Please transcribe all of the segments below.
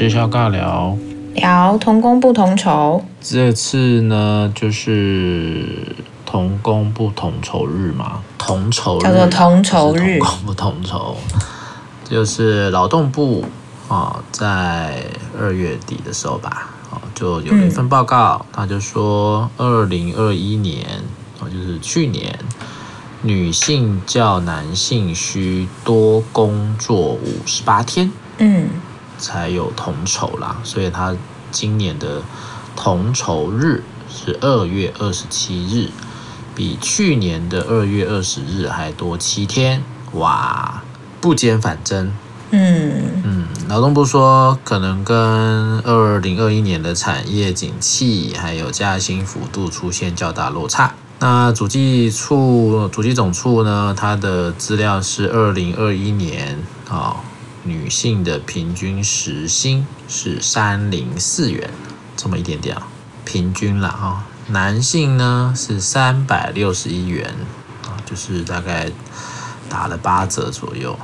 吃笑尬聊，聊同工不同酬。这次呢，就是同工不同酬日嘛，同酬叫做同酬日，同工不同酬，就是劳动部啊，在二月底的时候吧，就有了一份报告，他、嗯、就说，二零二一年哦，就是去年。女性较男性需多工作五十八天，嗯，才有同酬啦。所以他今年的同酬日是二月二十七日，比去年的二月二十日还多七天。哇，不减反增。嗯嗯，劳动部说可能跟二零二一年的产业景气还有加薪幅度出现较大落差。那主计处、主计总处呢？它的资料是二零二一年啊，女性的平均时薪是三零四元，这么一点点啊，平均了啊。男性呢是三百六十一元啊，就是大概打了八折左右。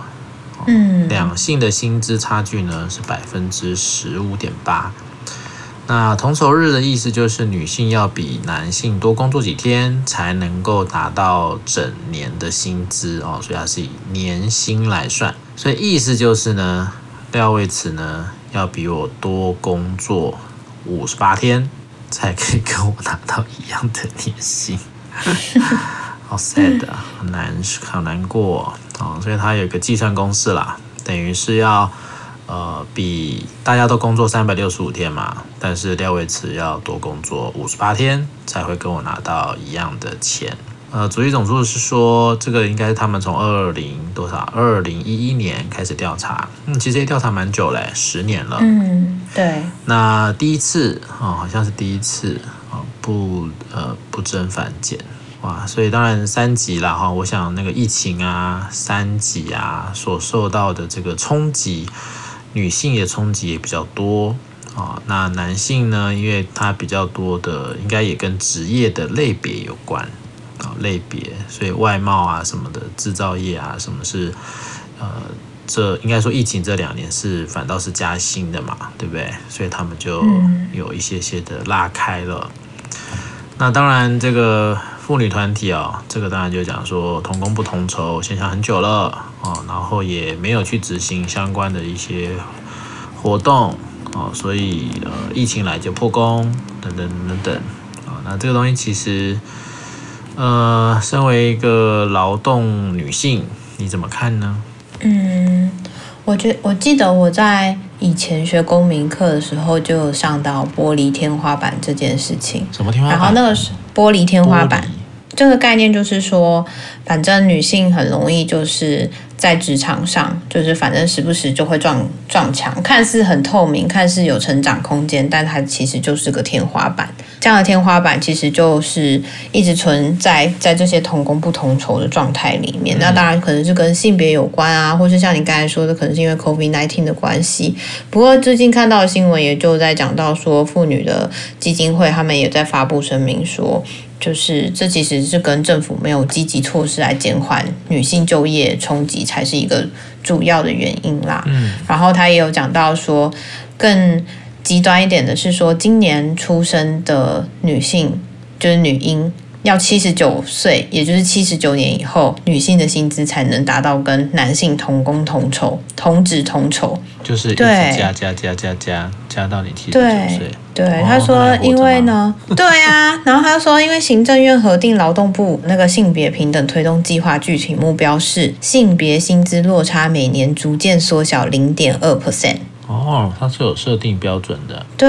嗯，两性的薪资差距呢是百分之十五点八。那同酬日的意思就是女性要比男性多工作几天，才能够达到整年的薪资哦，所以它是以年薪来算。所以意思就是呢，廖为慈呢要比我多工作五十八天，才可以跟我拿到一样的年薪。好 sad 啊，很难，好难过哦。所以它有一个计算公式啦，等于是要。呃，比大家都工作三百六十五天嘛，但是廖为慈要多工作五十八天才会跟我拿到一样的钱。呃，主计总处是说，这个应该是他们从二零多少二零一一年开始调查，嗯，其实也调查蛮久嘞，十年了。嗯，对。那第一次哦，好像是第一次哦，不呃不增反减哇，所以当然三级啦哈，我想那个疫情啊，三级啊所受到的这个冲击。女性也冲击也比较多啊，那男性呢？因为他比较多的，应该也跟职业的类别有关啊，类别，所以外贸啊什么的，制造业啊什么是，呃，这应该说疫情这两年是反倒是加薪的嘛，对不对？所以他们就有一些些的拉开了。那当然这个。妇女团体啊，这个当然就讲说同工不同酬现象很久了啊，然后也没有去执行相关的一些活动啊，所以呃疫情来就破功等等等等啊，那这个东西其实呃，身为一个劳动女性，你怎么看呢？嗯，我觉我记得我在以前学公民课的时候就有上到玻璃天花板这件事情。什么天花板？然后那个是玻璃天花板。这个概念就是说，反正女性很容易就是在职场上，就是反正时不时就会撞撞墙，看似很透明，看似有成长空间，但它其实就是个天花板。这样的天花板其实就是一直存在在这些同工不同酬的状态里面。那当然可能是跟性别有关啊，或是像你刚才说的，可能是因为 COVID nineteen 的关系。不过最近看到的新闻也就在讲到说，妇女的基金会他们也在发布声明说。就是这其实是跟政府没有积极措施来减缓女性就业冲击，才是一个主要的原因啦。嗯，然后他也有讲到说，更极端一点的是说，今年出生的女性就是女婴。要七十九岁，也就是七十九年以后，女性的薪资才能达到跟男性同工同酬、同职同酬，就是一直加加加加加加到你七十九岁。对，他说，因为呢，对啊，然后他说，因为行政院核定劳动部那个性别平等推动计划具体目标是性别薪资落差每年逐渐缩小零点二 percent。哦，它是有设定标准的。对，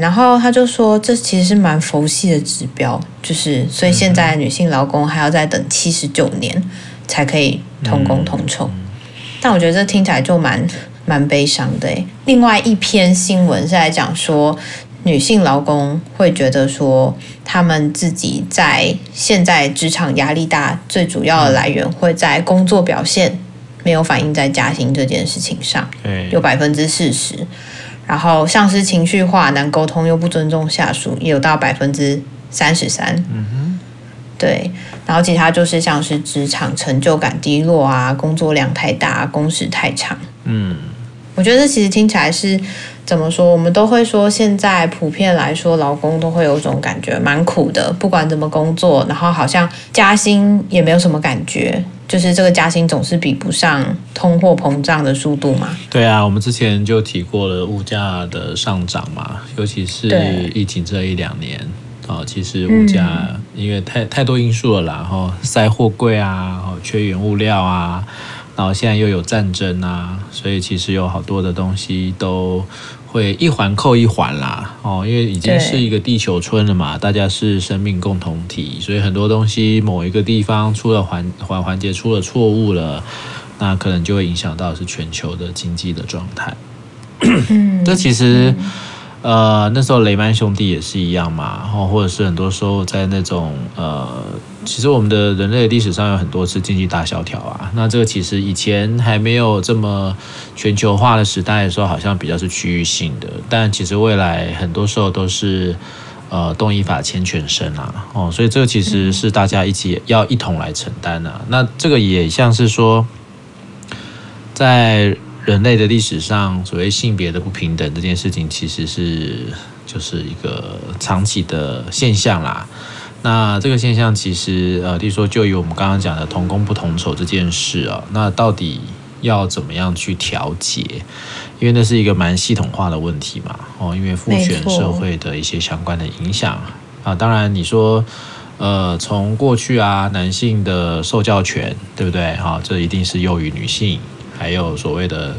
然后他就说，这其实是蛮佛系的指标，就是所以现在女性劳工还要再等七十九年才可以同工同酬。嗯、但我觉得这听起来就蛮蛮悲伤的。另外一篇新闻是在讲说，女性劳工会觉得说，他们自己在现在职场压力大，最主要的来源会在工作表现。没有反映在加薪这件事情上，有百分之四十，然后像是情绪化、难沟通又不尊重下属，也有到百分之三十三。嗯哼，对，然后其他就是像是职场成就感低落啊，工作量太大，工时太长。嗯，我觉得这其实听起来是怎么说？我们都会说，现在普遍来说，劳工都会有种感觉，蛮苦的。不管怎么工作，然后好像加薪也没有什么感觉，就是这个加薪总是比不上通货膨胀的速度嘛。对啊，我们之前就提过了物价的上涨嘛，尤其是疫情这一两年啊，其实物价因为太太多因素了啦，然后塞货柜啊，缺原物料啊。然后现在又有战争啊，所以其实有好多的东西都会一环扣一环啦。哦，因为已经是一个地球村了嘛，大家是生命共同体，所以很多东西某一个地方出了环环环节出了错误了，那可能就会影响到是全球的经济的状态。嗯，这其实。呃，那时候雷曼兄弟也是一样嘛，然后或者是很多时候在那种呃，其实我们的人类历史上有很多次经济大萧条啊。那这个其实以前还没有这么全球化的时代的时候，好像比较是区域性的，但其实未来很多时候都是呃动一法牵全身啊。哦，所以这个其实是大家一起要一同来承担的。那这个也像是说在。人类的历史上，所谓性别的不平等这件事情，其实是就是一个长期的现象啦。那这个现象其实呃，例如说就以我们刚刚讲的同工不同酬这件事啊，那到底要怎么样去调节？因为那是一个蛮系统化的问题嘛。哦，因为父权社会的一些相关的影响啊。当然你说呃，从过去啊，男性的受教权，对不对？哈，这一定是优于女性。还有所谓的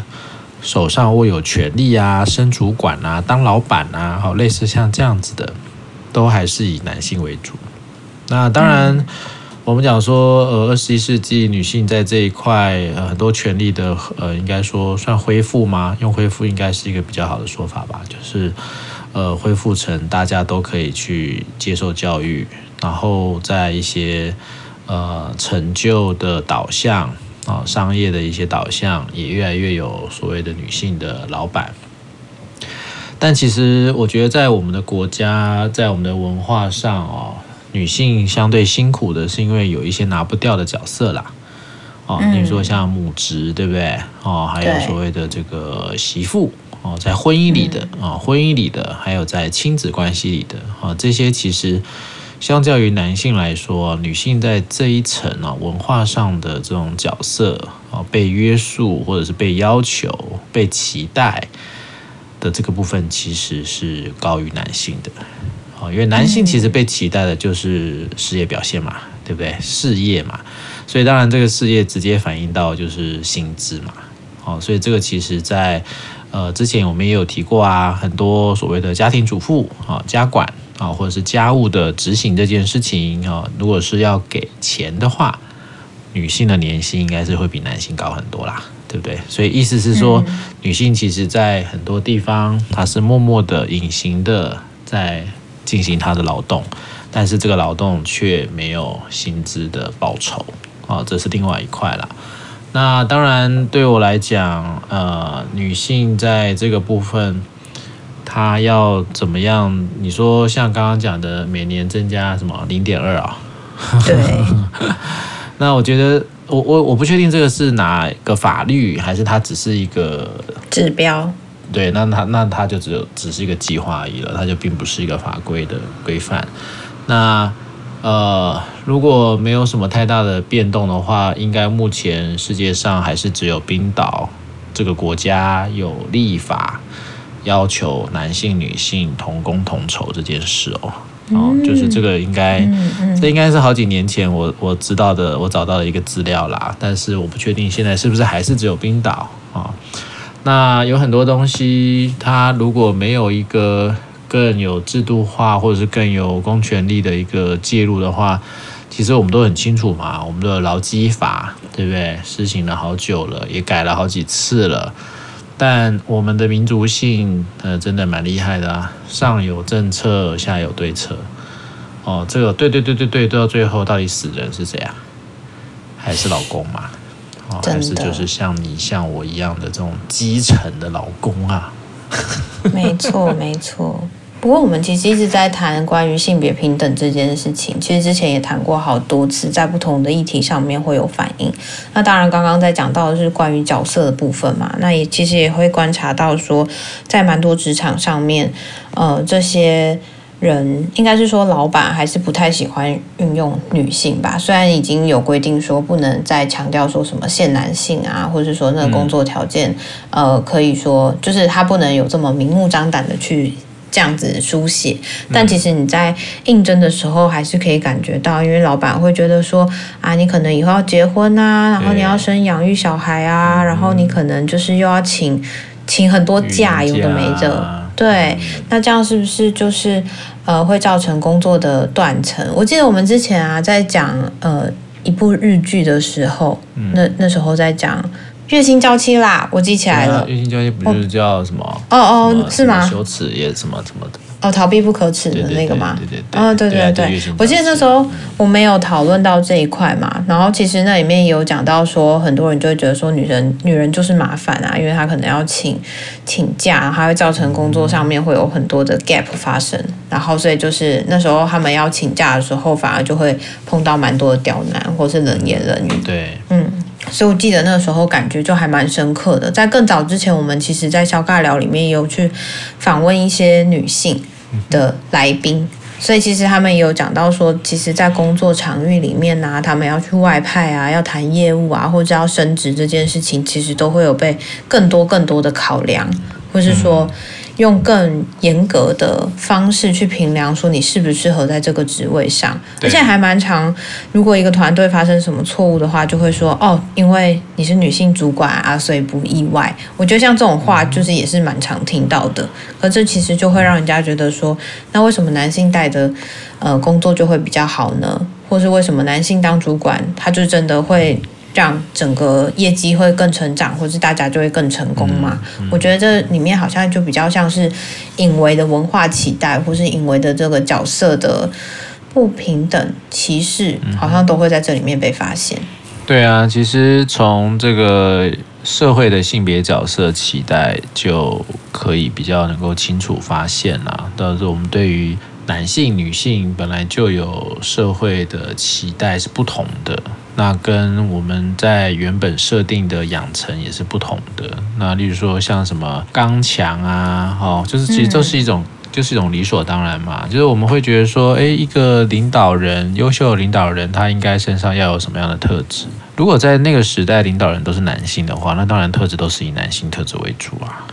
手上握有权力啊，升主管啊，当老板啊，好，类似像这样子的，都还是以男性为主。那当然，我们讲说，呃，二十一世纪女性在这一块，呃，很多权利的，呃，应该说算恢复吗？用恢复应该是一个比较好的说法吧，就是，呃，恢复成大家都可以去接受教育，然后在一些，呃，成就的导向。啊，商业的一些导向也越来越有所谓的女性的老板，但其实我觉得在我们的国家，在我们的文化上哦，女性相对辛苦的是因为有一些拿不掉的角色啦。哦，比如说像母职，对不对？哦，还有所谓的这个媳妇哦，在婚姻里的啊，婚姻里的，还有在亲子关系里的啊，这些其实。相较于男性来说，女性在这一层啊文化上的这种角色啊，被约束或者是被要求、被期待的这个部分，其实是高于男性的啊。因为男性其实被期待的就是事业表现嘛，对不对？事业嘛，所以当然这个事业直接反映到就是薪资嘛。哦，所以这个其实在呃之前我们也有提过啊，很多所谓的家庭主妇啊、家管。啊，或者是家务的执行这件事情啊，如果是要给钱的话，女性的年薪应该是会比男性高很多啦，对不对？所以意思是说，女性其实在很多地方，她是默默的、隐形的在进行他的劳动，但是这个劳动却没有薪资的报酬啊，这是另外一块啦。那当然，对我来讲，呃，女性在这个部分。她要怎么样？你说像刚刚讲的，每年增加什么零点二啊？对。那我觉得，我我我不确定这个是哪个法律，还是它只是一个指标。对，那他那他就只有只是一个计划而已了，他就并不是一个法规的规范。那呃，如果没有什么太大的变动的话，应该目前世界上还是只有冰岛这个国家有立法。要求男性、女性同工同酬这件事哦，哦，就是这个应该，这应该是好几年前我我知道的，我找到的一个资料啦。但是我不确定现在是不是还是只有冰岛啊？那有很多东西，它如果没有一个更有制度化，或者是更有公权力的一个介入的话，其实我们都很清楚嘛。我们的劳基法对不对？施行了好久了，也改了好几次了。但我们的民族性，呃，真的蛮厉害的啊！上有政策，下有对策。哦，这个对对对对对，到最后到底死人是谁啊？还是老公嘛？哦，还是就是像你像我一样的这种基层的老公啊？没错没错。不过我们其实一直在谈关于性别平等这件事情，其实之前也谈过好多次，在不同的议题上面会有反应。那当然，刚刚在讲到的是关于角色的部分嘛，那也其实也会观察到说，在蛮多职场上面，呃，这些人应该是说老板还是不太喜欢运用女性吧。虽然已经有规定说不能再强调说什么限男性啊，或者是说那个工作条件，嗯、呃，可以说就是他不能有这么明目张胆的去。这样子书写，但其实你在应征的时候还是可以感觉到，因为老板会觉得说啊，你可能以后要结婚啊，然后你要生养育小孩啊，然后你可能就是又要请请很多假，有的没的，对，那这样是不是就是呃会造成工作的断层？我记得我们之前啊在讲呃一部日剧的时候，那那时候在讲。月薪娇妻啦，我记起来了。月薪娇妻不就是叫什么？哦哦，是吗？羞耻也什么什么的。哦，逃避不可耻的那个吗？对对对。哦，对对对。我记得那时候我没有讨论到这一块嘛，然后其实那里面也有讲到说，很多人就会觉得说，女人女人就是麻烦啊，因为她可能要请请假，还会造成工作上面会有很多的 gap 发生，然后所以就是那时候他们要请假的时候，反而就会碰到蛮多的刁难或是冷言冷语。对，嗯。所以我记得那个时候感觉就还蛮深刻的。在更早之前，我们其实，在小尬聊里面也有去访问一些女性的来宾，所以其实他们也有讲到说，其实，在工作场域里面呢、啊，他们要去外派啊，要谈业务啊，或者要升职这件事情，其实都会有被更多更多的考量，或是说。用更严格的方式去评量，说你适不适合在这个职位上，而且还蛮常。如果一个团队发生什么错误的话，就会说哦，因为你是女性主管啊，所以不意外。我觉得像这种话，就是也是蛮常听到的。可这其实就会让人家觉得说，那为什么男性带的呃工作就会比较好呢？或是为什么男性当主管，他就真的会？让整个业绩会更成长，或是大家就会更成功嘛？嗯嗯、我觉得这里面好像就比较像是隐为的文化期待，或是隐为的这个角色的不平等、歧视，好像都会在这里面被发现。对啊，其实从这个社会的性别角色期待就可以比较能够清楚发现啦。但是我们对于男性、女性本来就有社会的期待是不同的。那跟我们在原本设定的养成也是不同的。那例如说像什么刚强啊，哦，就是其实都是一种，就是一种理所当然嘛。就是我们会觉得说，诶，一个领导人，优秀的领导人，他应该身上要有什么样的特质？如果在那个时代领导人都是男性的话，那当然特质都是以男性特质为主啊，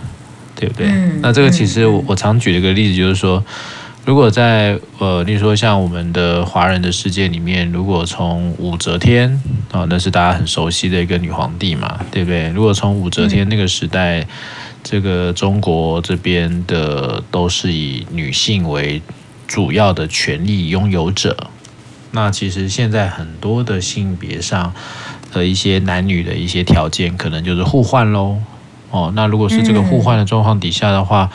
对不对？那这个其实我我常举的一个例子就是说。如果在呃，例如说像我们的华人的世界里面，如果从武则天啊、那是大家很熟悉的一个女皇帝嘛，对不对？如果从武则天那个时代，这个中国这边的都是以女性为主要的权力拥有者，那其实现在很多的性别上的一些男女的一些条件，可能就是互换喽。哦，那如果是这个互换的状况底下的话。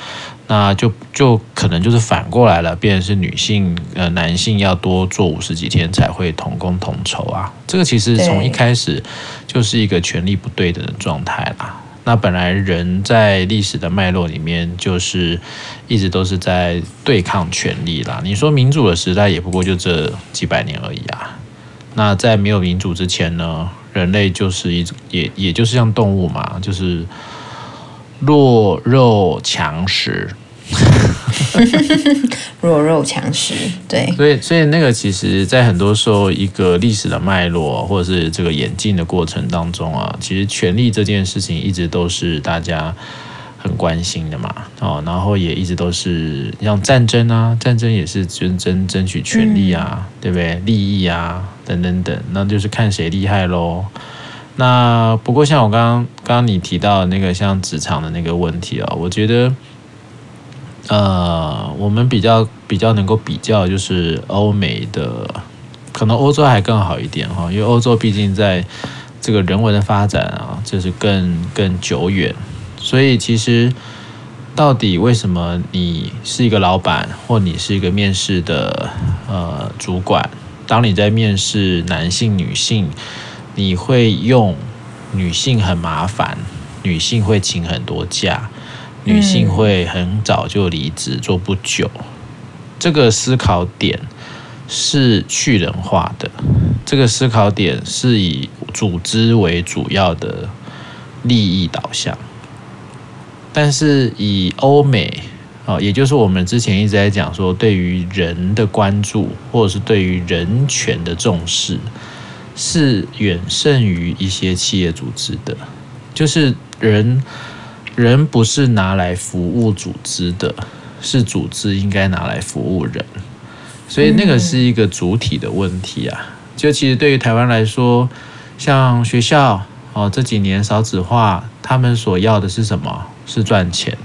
嗯那就就可能就是反过来了，变成是女性呃男性要多做五十几天才会同工同酬啊。这个其实从一开始就是一个权力不对等的状态啦。那本来人在历史的脉络里面就是一直都是在对抗权力啦。你说民主的时代也不过就这几百年而已啊。那在没有民主之前呢，人类就是一也也就是像动物嘛，就是弱肉强食。弱肉强食，对，所以所以那个其实，在很多时候，一个历史的脉络，或者是这个演进的过程当中啊，其实权力这件事情一直都是大家很关心的嘛，哦，然后也一直都是像战争啊，战争也是争争争取权力啊，嗯、对不对？利益啊，等等等，那就是看谁厉害喽。那不过像我刚刚刚刚你提到的那个像职场的那个问题啊，我觉得。呃，我们比较比较能够比较，就是欧美的，可能欧洲还更好一点哈，因为欧洲毕竟在这个人文的发展啊，就是更更久远，所以其实到底为什么你是一个老板，或你是一个面试的呃主管，当你在面试男性、女性，你会用女性很麻烦，女性会请很多假。女性会很早就离职做不久。这个思考点是去人化的，这个思考点是以组织为主要的利益导向。但是以欧美啊，也就是我们之前一直在讲说，对于人的关注，或者是对于人权的重视，是远胜于一些企业组织的。就是人，人不是拿来服务组织的，是组织应该拿来服务人。所以那个是一个主体的问题啊。就其实对于台湾来说，像学校哦，这几年少子化，他们所要的是什么？是赚钱，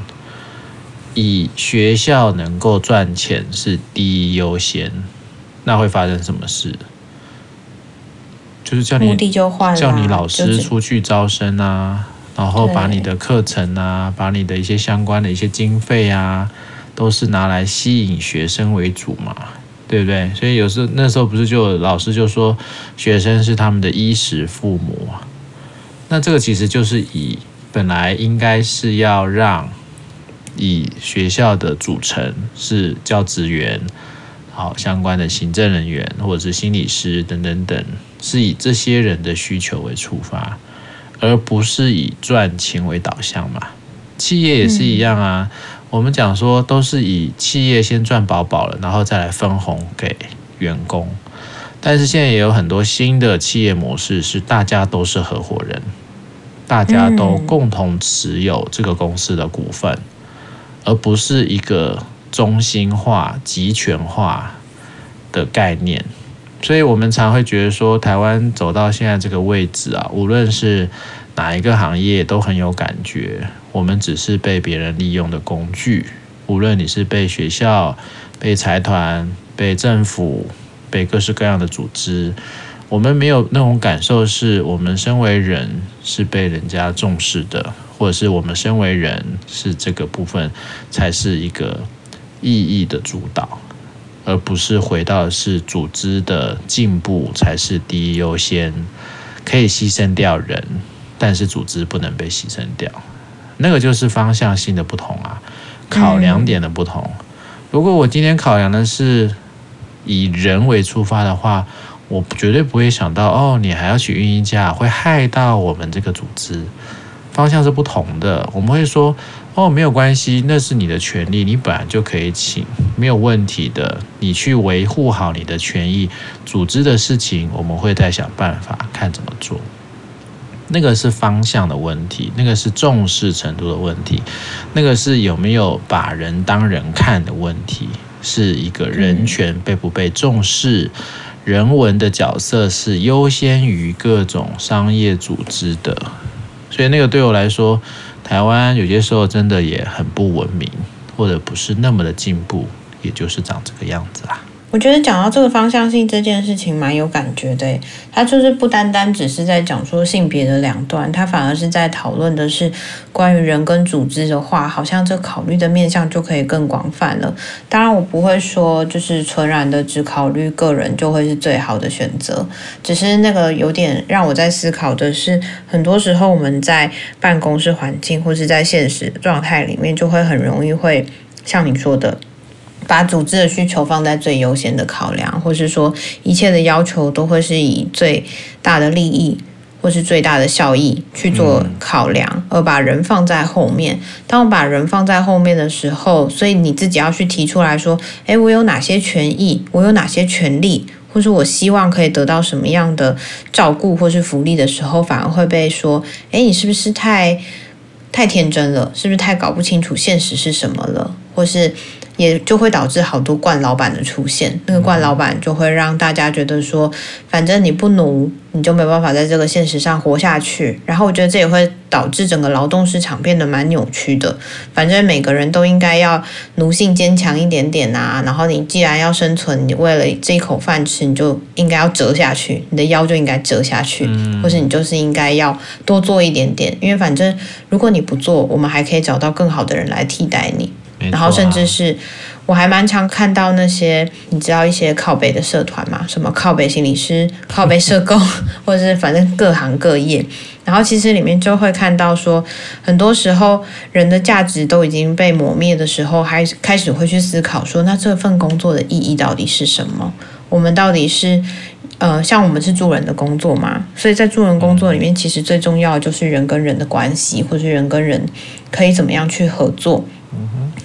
以学校能够赚钱是第一优先，那会发生什么事？就是叫你叫你老师出去招生啊，然后把你的课程啊，把你的一些相关的一些经费啊，都是拿来吸引学生为主嘛，对不对？所以有时候那时候不是就老师就说学生是他们的衣食父母，那这个其实就是以。本来应该是要让以学校的组成是教职员，好相关的行政人员或者是心理师等等等，是以这些人的需求为出发，而不是以赚钱为导向嘛。企业也是一样啊，我们讲说都是以企业先赚饱饱了，然后再来分红给员工。但是现在也有很多新的企业模式，是大家都是合伙人。大家都共同持有这个公司的股份，而不是一个中心化、集权化的概念。所以，我们常会觉得说，台湾走到现在这个位置啊，无论是哪一个行业，都很有感觉。我们只是被别人利用的工具。无论你是被学校、被财团、被政府、被各式各样的组织。我们没有那种感受，是我们身为人是被人家重视的，或者是我们身为人是这个部分才是一个意义的主导，而不是回到是组织的进步才是第一优先，可以牺牲掉人，但是组织不能被牺牲掉，那个就是方向性的不同啊，考量点的不同。如果我今天考量的是以人为出发的话，我绝对不会想到哦，你还要去运营价，会害到我们这个组织。方向是不同的。我们会说哦，没有关系，那是你的权利，你本来就可以请，没有问题的。你去维护好你的权益，组织的事情我们会再想办法看怎么做。那个是方向的问题，那个是重视程度的问题，那个是有没有把人当人看的问题，是一个人权被不被重视。人文的角色是优先于各种商业组织的，所以那个对我来说，台湾有些时候真的也很不文明，或者不是那么的进步，也就是长这个样子啦。我觉得讲到这个方向性这件事情蛮有感觉的，他就是不单单只是在讲说性别的两端，他反而是在讨论的是关于人跟组织的话，好像这考虑的面向就可以更广泛了。当然，我不会说就是纯然的只考虑个人就会是最好的选择，只是那个有点让我在思考的是，很多时候我们在办公室环境或是在现实状态里面，就会很容易会像你说的。把组织的需求放在最优先的考量，或是说一切的要求都会是以最大的利益或是最大的效益去做考量，而把人放在后面。当我把人放在后面的时候，所以你自己要去提出来说：诶，我有哪些权益？我有哪些权利？或是我希望可以得到什么样的照顾或是福利的时候，反而会被说：诶，你是不是太太天真了？是不是太搞不清楚现实是什么了？或是？也就会导致好多惯老板的出现，那个惯老板就会让大家觉得说，反正你不奴，你就没办法在这个现实上活下去。然后我觉得这也会导致整个劳动市场变得蛮扭曲的。反正每个人都应该要奴性坚强一点点啊。然后你既然要生存，你为了这一口饭吃，你就应该要折下去，你的腰就应该折下去，或是你就是应该要多做一点点。因为反正如果你不做，我们还可以找到更好的人来替代你。然后甚至是，我还蛮常看到那些，你知道一些靠北的社团嘛，什么靠北心理师、靠北社工，或者是反正各行各业。然后其实里面就会看到说，很多时候人的价值都已经被磨灭的时候，还开始会去思考说，那这份工作的意义到底是什么？我们到底是呃，像我们是助人的工作嘛？所以在助人工作里面，其实最重要的就是人跟人的关系，或是人跟人可以怎么样去合作。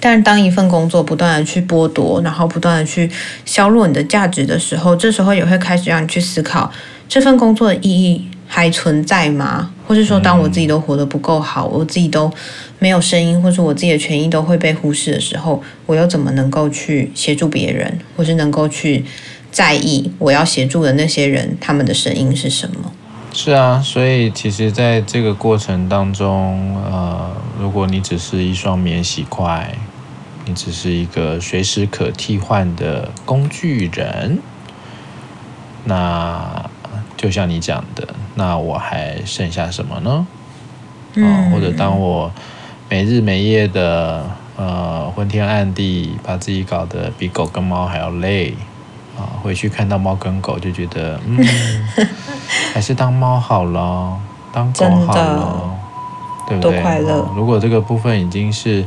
但是当一份工作不断的去剥夺，然后不断的去削弱你的价值的时候，这时候也会开始让你去思考这份工作的意义。还存在吗？或是说，当我自己都活得不够好，我自己都没有声音，或是我自己的权益都会被忽视的时候，我又怎么能够去协助别人，或是能够去在意我要协助的那些人他们的声音是什么？是啊，所以其实在这个过程当中，呃，如果你只是一双免洗筷，你只是一个随时可替换的工具人，那就像你讲的。那我还剩下什么呢？啊、哦，或者当我没日没夜的呃昏天暗地把自己搞得比狗跟猫还要累回去看到猫跟狗就觉得嗯，还是当猫好了，当狗好了，对不对？快乐、哦。如果这个部分已经是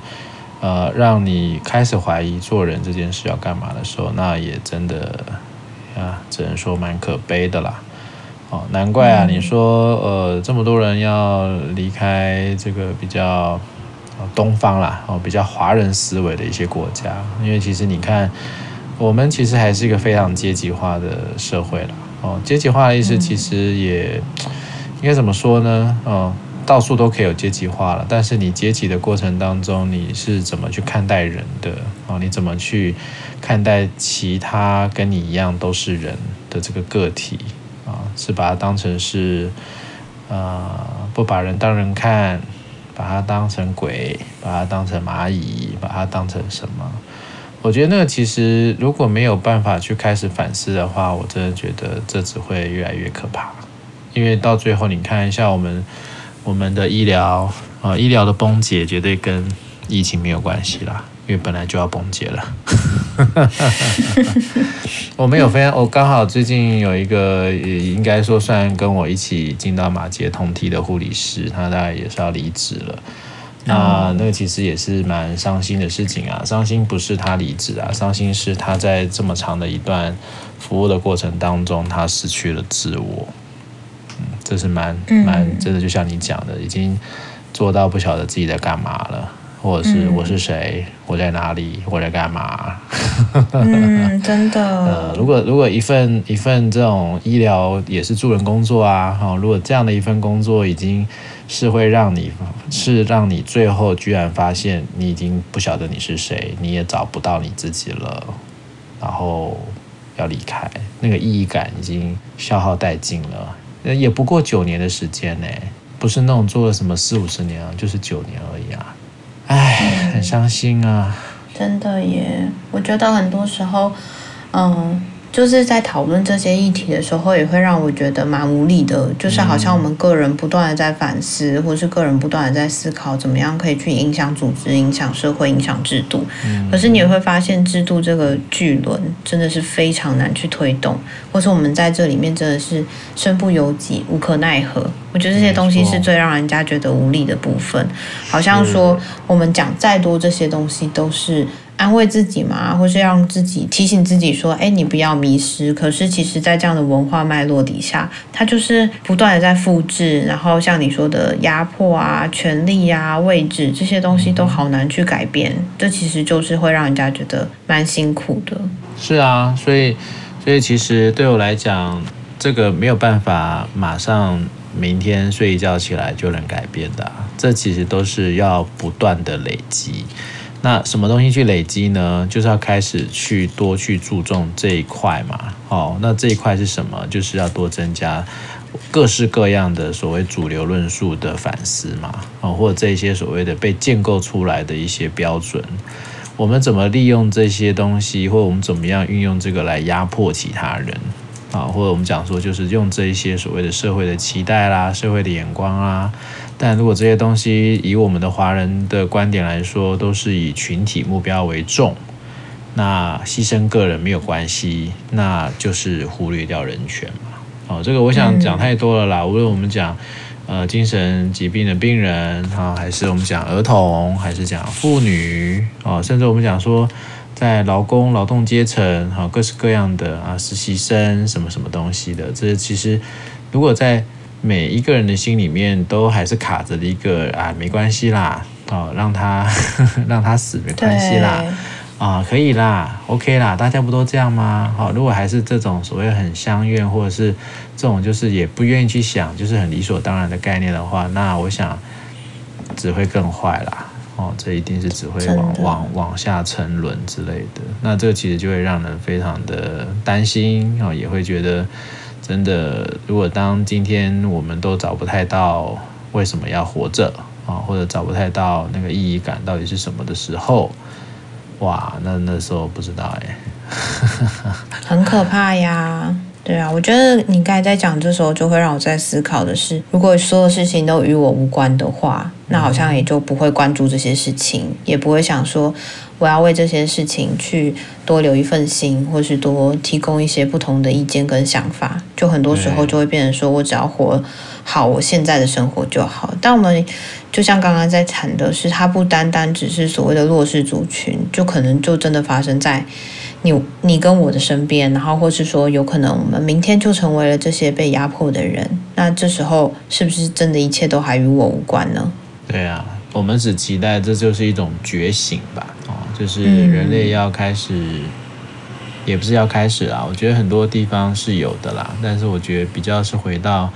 呃让你开始怀疑做人这件事要干嘛的时候，那也真的啊，只能说蛮可悲的啦。哦，难怪啊！你说，呃，这么多人要离开这个比较东方啦，哦，比较华人思维的一些国家，因为其实你看，我们其实还是一个非常阶级化的社会了。哦，阶级化的意思其实也应该怎么说呢？哦，到处都可以有阶级化了，但是你阶级的过程当中，你是怎么去看待人的？哦，你怎么去看待其他跟你一样都是人的这个个体？啊，是把它当成是，呃，不把人当人看，把它当成鬼，把它当成蚂蚁，把它当成什么？我觉得那个其实如果没有办法去开始反思的话，我真的觉得这只会越来越可怕。因为到最后，你看一下我们我们的医疗啊，医疗的崩解绝对跟疫情没有关系啦。因为本来就要崩解了，我没有分享。我刚好最近有一个，也应该说算跟我一起进到马杰同梯的护理师，他大概也是要离职了。那那个其实也是蛮伤心的事情啊。伤心不是他离职啊，伤心是他在这么长的一段服务的过程当中，他失去了自我。嗯，这是蛮蛮真的，就像你讲的，已经做到不晓得自己在干嘛了。或者是我是谁？我在哪里？我在干嘛？嗯，真的。呃，如果如果一份一份这种医疗也是助人工作啊，哈，如果这样的一份工作已经是会让你是让你最后居然发现你已经不晓得你是谁，你也找不到你自己了，然后要离开，那个意义感已经消耗殆尽了。也不过九年的时间呢，不是那种做了什么四五十年啊，就是九年而已啊。唉，很伤心啊！真的耶，我觉得很多时候，嗯。就是在讨论这些议题的时候，也会让我觉得蛮无力的。就是好像我们个人不断的在反思，或是个人不断的在思考，怎么样可以去影响组织、影响社会、影响制度。可是你也会发现，制度这个巨轮真的是非常难去推动，或是我们在这里面真的是身不由己、无可奈何。我觉得这些东西是最让人家觉得无力的部分。好像说我们讲再多这些东西都是。安慰自己嘛，或是让自己提醒自己说：“哎，你不要迷失。”可是，其实，在这样的文化脉络底下，它就是不断的在复制。然后，像你说的压迫啊、权力啊、位置这些东西，都好难去改变。这其实就是会让人家觉得蛮辛苦的。是啊，所以，所以其实对我来讲，这个没有办法马上明天睡一觉起来就能改变的。这其实都是要不断的累积。那什么东西去累积呢？就是要开始去多去注重这一块嘛。哦，那这一块是什么？就是要多增加各式各样的所谓主流论述的反思嘛。哦，或者这些所谓的被建构出来的一些标准，我们怎么利用这些东西，或者我们怎么样运用这个来压迫其他人啊？或者我们讲说，就是用这一些所谓的社会的期待啦、社会的眼光啊。但如果这些东西以我们的华人的观点来说，都是以群体目标为重，那牺牲个人没有关系，那就是忽略掉人权嘛。哦，这个我想讲太多了啦。嗯、无论我们讲呃精神疾病的病人啊，还是我们讲儿童，还是讲妇女哦，甚至我们讲说在劳工劳动阶层哈，各式各样的啊实习生什么什么东西的，这其实如果在每一个人的心里面都还是卡着的一个啊，没关系啦，哦，让他呵呵 让他死没关系啦，啊，可以啦，OK 啦，大家不都这样吗？好，如果还是这种所谓很相怨，或者是这种就是也不愿意去想，就是很理所当然的概念的话，那我想只会更坏啦，哦，这一定是只会往往往下沉沦之类的，那这个其实就会让人非常的担心啊，也会觉得。真的，如果当今天我们都找不太到为什么要活着啊，或者找不太到那个意义感到底是什么的时候，哇，那那时候不知道哎，很可怕呀。对啊，我觉得你刚才在讲这时候，就会让我在思考的是，如果所有事情都与我无关的话，那好像也就不会关注这些事情，也不会想说我要为这些事情去多留一份心，或是多提供一些不同的意见跟想法。就很多时候就会变成说我只要活好我现在的生活就好。但我们就像刚刚在谈的是，它不单单只是所谓的弱势族群，就可能就真的发生在。你你跟我的身边，然后或是说，有可能我们明天就成为了这些被压迫的人，那这时候是不是真的一切都还与我无关呢？对啊，我们只期待这就是一种觉醒吧，就是人类要开始，嗯、也不是要开始啦，我觉得很多地方是有的啦，但是我觉得比较是回到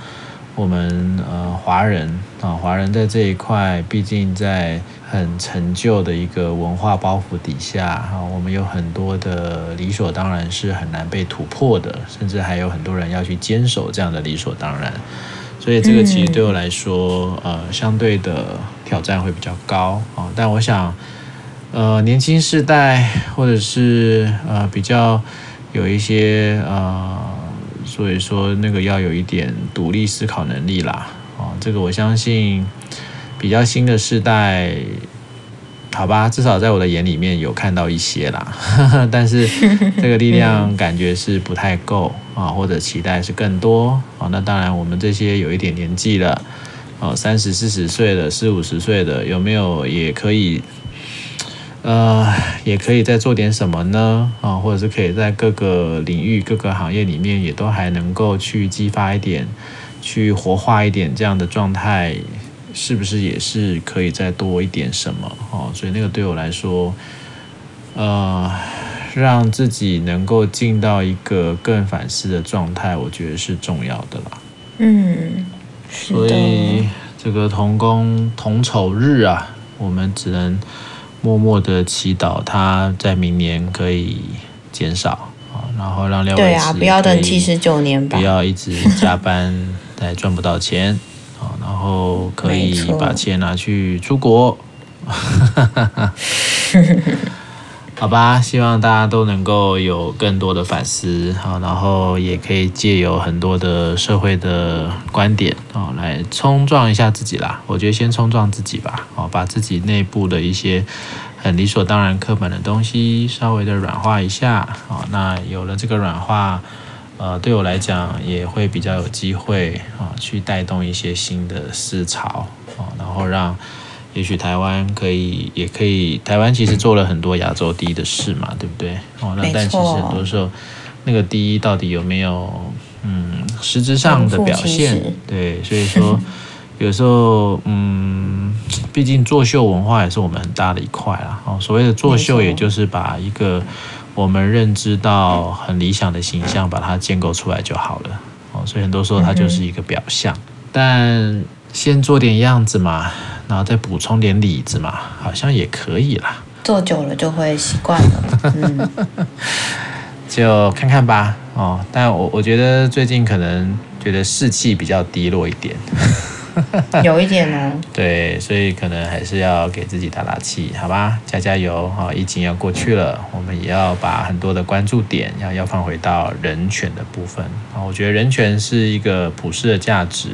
我们呃华人啊，华人在这一块，毕竟在。很陈旧的一个文化包袱底下，啊，我们有很多的理所当然是很难被突破的，甚至还有很多人要去坚守这样的理所当然，所以这个其实对我来说，呃，相对的挑战会比较高啊。但我想，呃，年轻世代或者是呃比较有一些呃，所以说那个要有一点独立思考能力啦，啊，这个我相信。比较新的世代，好吧，至少在我的眼里面有看到一些啦，但是这个力量感觉是不太够啊，或者期待是更多啊。那当然，我们这些有一点年纪了，哦，三十四十岁的、四五十岁的，有没有也可以，呃，也可以再做点什么呢？啊，或者是可以在各个领域、各个行业里面，也都还能够去激发一点、去活化一点这样的状态。是不是也是可以再多一点什么哦？所以那个对我来说，呃，让自己能够进到一个更反思的状态，我觉得是重要的啦。嗯，所以这个同工同酬日啊，我们只能默默的祈祷他在明年可以减少啊，然后让廖对啊，不要等七十九年吧，不要一直加班还赚不到钱。然后可以把钱拿去出国，好吧？希望大家都能够有更多的反思，好，然后也可以借由很多的社会的观点，哦，来冲撞一下自己啦。我觉得先冲撞自己吧，哦，把自己内部的一些很理所当然、刻板的东西稍微的软化一下，哦，那有了这个软化。呃，对我来讲也会比较有机会啊，去带动一些新的思潮啊，然后让也许台湾可以，也可以，台湾其实做了很多亚洲第一的事嘛，对不对？哦，那但其实很多时候那个第一到底有没有嗯实质上的表现？对，所以说 有时候嗯，毕竟作秀文化也是我们很大的一块啦。哦，所谓的作秀，也就是把一个。我们认知到很理想的形象，把它建构出来就好了哦。所以很多时候它就是一个表象，但先做点样子嘛，然后再补充点里子嘛，好像也可以啦。做久了就会习惯了，嗯，就看看吧哦。但我我觉得最近可能觉得士气比较低落一点。有一点哦，对，所以可能还是要给自己打打气，好吧，加加油哈！疫情要过去了，我们也要把很多的关注点要要放回到人权的部分啊。我觉得人权是一个普世的价值，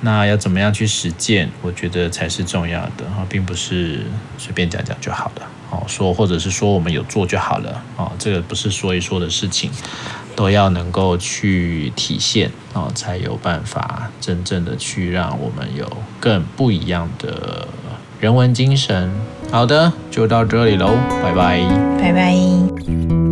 那要怎么样去实践，我觉得才是重要的。哈，并不是随便讲讲就好了。哦，说或者是说我们有做就好了。哦，这个不是说一说的事情，都要能够去体现，哦，才有办法真正的去让我们有更不一样的人文精神。好的，就到这里喽。拜拜，拜拜。